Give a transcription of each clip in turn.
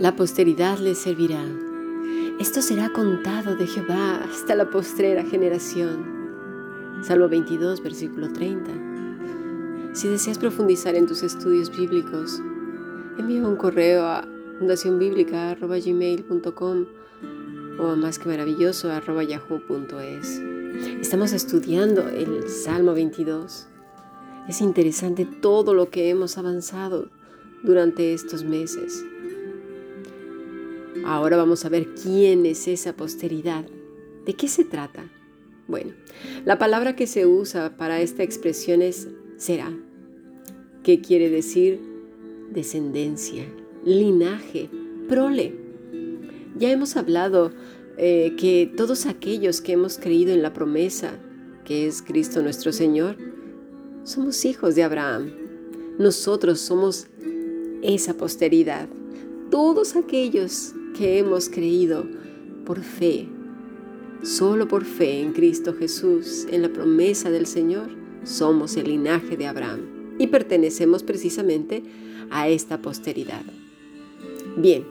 La posteridad le servirá. Esto será contado de Jehová hasta la postrera generación. Salmo 22, versículo 30. Si deseas profundizar en tus estudios bíblicos, envía un correo a fundacionbiblica.gmail.com o a más que maravilloso. Estamos estudiando el Salmo 22. Es interesante todo lo que hemos avanzado durante estos meses. Ahora vamos a ver quién es esa posteridad. ¿De qué se trata? Bueno, la palabra que se usa para esta expresión es será, ¿Qué quiere decir descendencia, linaje, prole. Ya hemos hablado eh, que todos aquellos que hemos creído en la promesa, que es Cristo nuestro Señor, somos hijos de Abraham. Nosotros somos esa posteridad. Todos aquellos que hemos creído por fe, solo por fe en Cristo Jesús, en la promesa del Señor, somos el linaje de Abraham y pertenecemos precisamente a esta posteridad. Bien,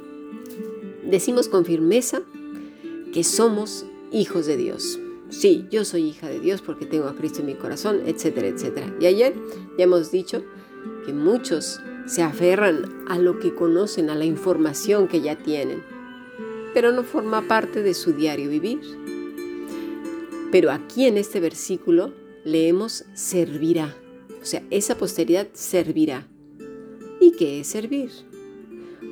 decimos con firmeza que somos hijos de Dios. Sí, yo soy hija de Dios porque tengo a Cristo en mi corazón, etcétera, etcétera. Y ayer ya hemos dicho que muchos se aferran a lo que conocen, a la información que ya tienen, pero no forma parte de su diario vivir. Pero aquí en este versículo leemos servirá, o sea, esa posteridad servirá. ¿Y qué es servir?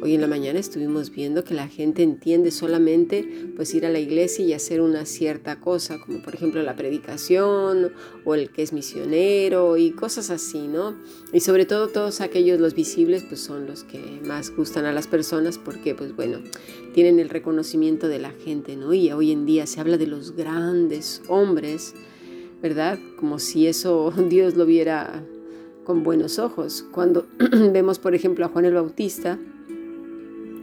Hoy en la mañana estuvimos viendo que la gente entiende solamente pues ir a la iglesia y hacer una cierta cosa, como por ejemplo la predicación o el que es misionero y cosas así, ¿no? Y sobre todo todos aquellos los visibles pues son los que más gustan a las personas porque pues bueno, tienen el reconocimiento de la gente, ¿no? Y hoy en día se habla de los grandes hombres, ¿verdad? Como si eso Dios lo viera con buenos ojos. Cuando vemos por ejemplo a Juan el Bautista,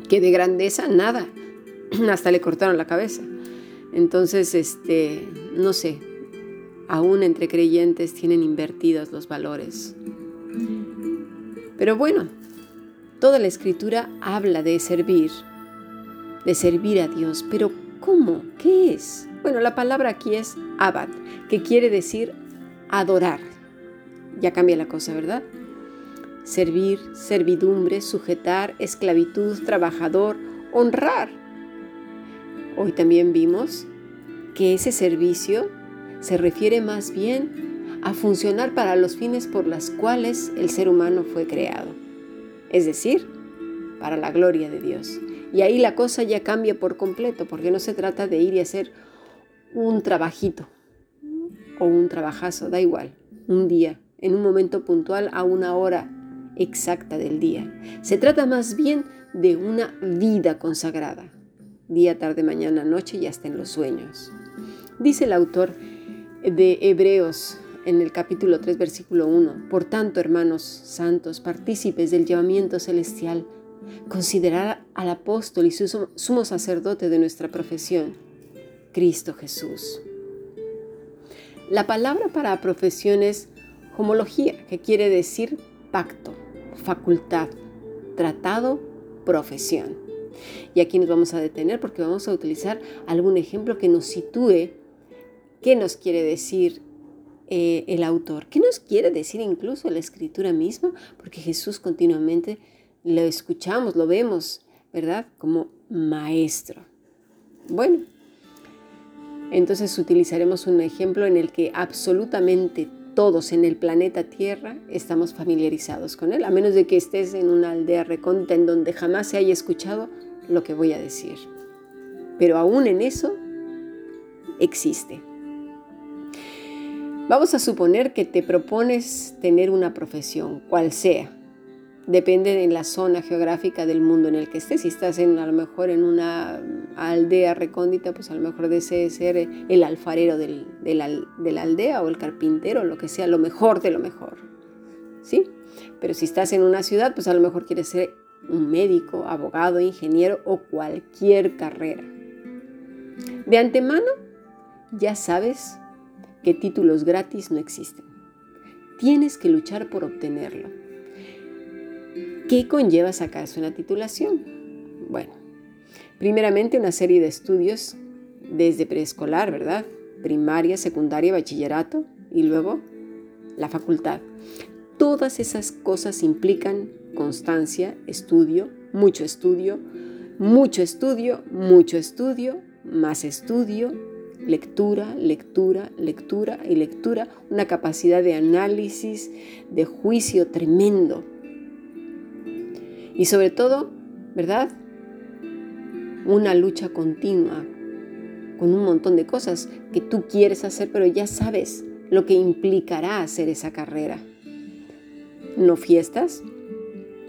que de grandeza nada, hasta le cortaron la cabeza. Entonces, este, no sé, aún entre creyentes tienen invertidos los valores. Pero bueno, toda la escritura habla de servir, de servir a Dios, pero ¿cómo? ¿Qué es? Bueno, la palabra aquí es abad, que quiere decir adorar. Ya cambia la cosa, ¿verdad? Servir, servidumbre, sujetar, esclavitud, trabajador, honrar. Hoy también vimos que ese servicio se refiere más bien a funcionar para los fines por los cuales el ser humano fue creado, es decir, para la gloria de Dios. Y ahí la cosa ya cambia por completo, porque no se trata de ir y hacer un trabajito o un trabajazo, da igual, un día, en un momento puntual, a una hora exacta del día. Se trata más bien de una vida consagrada, día, tarde, mañana, noche y hasta en los sueños. Dice el autor de Hebreos en el capítulo 3, versículo 1, Por tanto, hermanos santos, partícipes del llamamiento celestial, considerar al apóstol y sumo sacerdote de nuestra profesión, Cristo Jesús. La palabra para profesión es homología, que quiere decir pacto facultad, tratado, profesión. Y aquí nos vamos a detener porque vamos a utilizar algún ejemplo que nos sitúe qué nos quiere decir eh, el autor, qué nos quiere decir incluso la escritura misma, porque Jesús continuamente lo escuchamos, lo vemos, ¿verdad? Como maestro. Bueno, entonces utilizaremos un ejemplo en el que absolutamente todos en el planeta Tierra estamos familiarizados con él, a menos de que estés en una aldea recóndita en donde jamás se haya escuchado lo que voy a decir. Pero aún en eso existe. Vamos a suponer que te propones tener una profesión, cual sea, Depende de la zona geográfica del mundo en el que estés. Si estás en, a lo mejor en una aldea recóndita, pues a lo mejor desees ser el alfarero de la aldea o el carpintero, lo que sea, lo mejor de lo mejor. ¿Sí? Pero si estás en una ciudad, pues a lo mejor quieres ser un médico, abogado, ingeniero o cualquier carrera. De antemano, ya sabes que títulos gratis no existen. Tienes que luchar por obtenerlo. ¿Qué conlleva sacarse una titulación? Bueno, primeramente una serie de estudios desde preescolar, ¿verdad? Primaria, secundaria, bachillerato y luego la facultad. Todas esas cosas implican constancia, estudio, mucho estudio, mucho estudio, mucho estudio, más estudio, lectura, lectura, lectura y lectura, una capacidad de análisis, de juicio tremendo. Y sobre todo, ¿verdad? Una lucha continua con un montón de cosas que tú quieres hacer, pero ya sabes lo que implicará hacer esa carrera. No fiestas,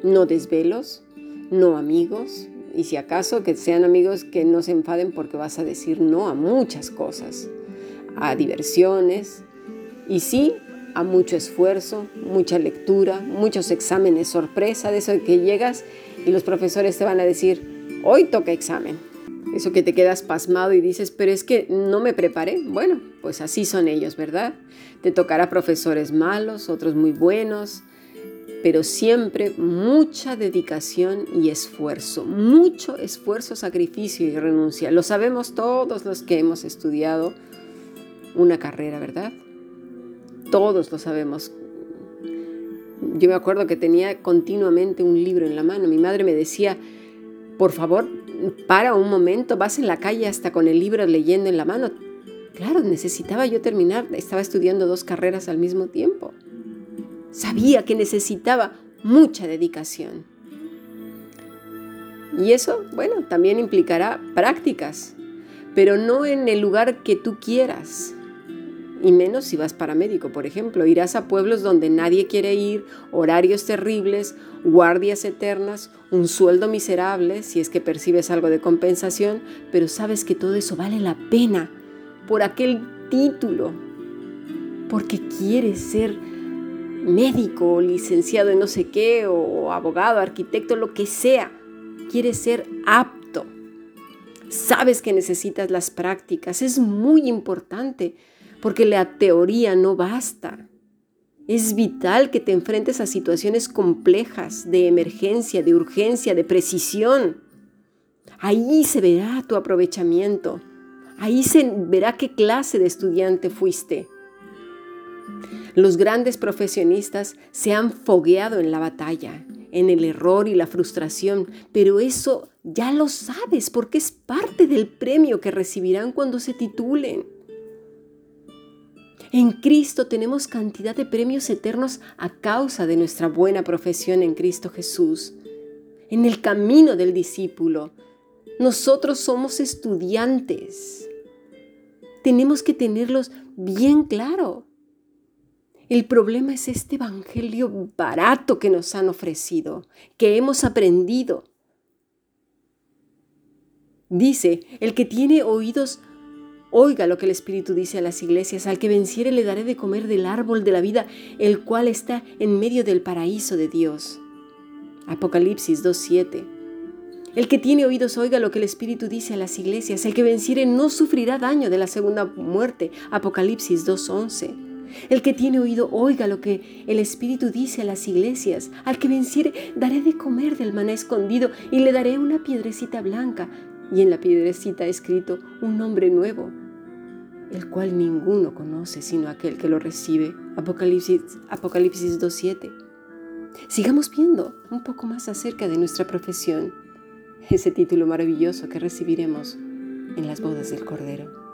no desvelos, no amigos, y si acaso que sean amigos que no se enfaden porque vas a decir no a muchas cosas, a diversiones, y sí a mucho esfuerzo, mucha lectura, muchos exámenes sorpresa, de eso que llegas y los profesores te van a decir, hoy toca examen. Eso que te quedas pasmado y dices, pero es que no me preparé. Bueno, pues así son ellos, ¿verdad? Te tocará profesores malos, otros muy buenos, pero siempre mucha dedicación y esfuerzo, mucho esfuerzo, sacrificio y renuncia. Lo sabemos todos los que hemos estudiado una carrera, ¿verdad? Todos lo sabemos. Yo me acuerdo que tenía continuamente un libro en la mano. Mi madre me decía, por favor, para un momento, vas en la calle hasta con el libro leyendo en la mano. Claro, necesitaba yo terminar, estaba estudiando dos carreras al mismo tiempo. Sabía que necesitaba mucha dedicación. Y eso, bueno, también implicará prácticas, pero no en el lugar que tú quieras. Y menos si vas para médico, por ejemplo. Irás a pueblos donde nadie quiere ir, horarios terribles, guardias eternas, un sueldo miserable, si es que percibes algo de compensación, pero sabes que todo eso vale la pena por aquel título, porque quieres ser médico, licenciado en no sé qué, o abogado, arquitecto, lo que sea. Quieres ser apto. Sabes que necesitas las prácticas. Es muy importante porque la teoría no basta. Es vital que te enfrentes a situaciones complejas, de emergencia, de urgencia, de precisión. Ahí se verá tu aprovechamiento. Ahí se verá qué clase de estudiante fuiste. Los grandes profesionistas se han fogueado en la batalla, en el error y la frustración, pero eso ya lo sabes porque es parte del premio que recibirán cuando se titulen. En Cristo tenemos cantidad de premios eternos a causa de nuestra buena profesión en Cristo Jesús. En el camino del discípulo, nosotros somos estudiantes. Tenemos que tenerlos bien claro. El problema es este Evangelio barato que nos han ofrecido, que hemos aprendido. Dice, el que tiene oídos, oiga lo que el Espíritu dice a las iglesias, al que venciere le daré de comer del árbol de la vida, el cual está en medio del paraíso de Dios. Apocalipsis 2.7. El que tiene oídos oiga lo que el Espíritu dice a las iglesias, el que venciere no sufrirá daño de la segunda muerte. Apocalipsis 2.11. El que tiene oído, oiga lo que el Espíritu dice a las iglesias. Al que venciere, daré de comer del maná escondido y le daré una piedrecita blanca. Y en la piedrecita escrito un nombre nuevo, el cual ninguno conoce sino aquel que lo recibe. Apocalipsis, Apocalipsis 2.7. Sigamos viendo un poco más acerca de nuestra profesión, ese título maravilloso que recibiremos en las bodas del Cordero.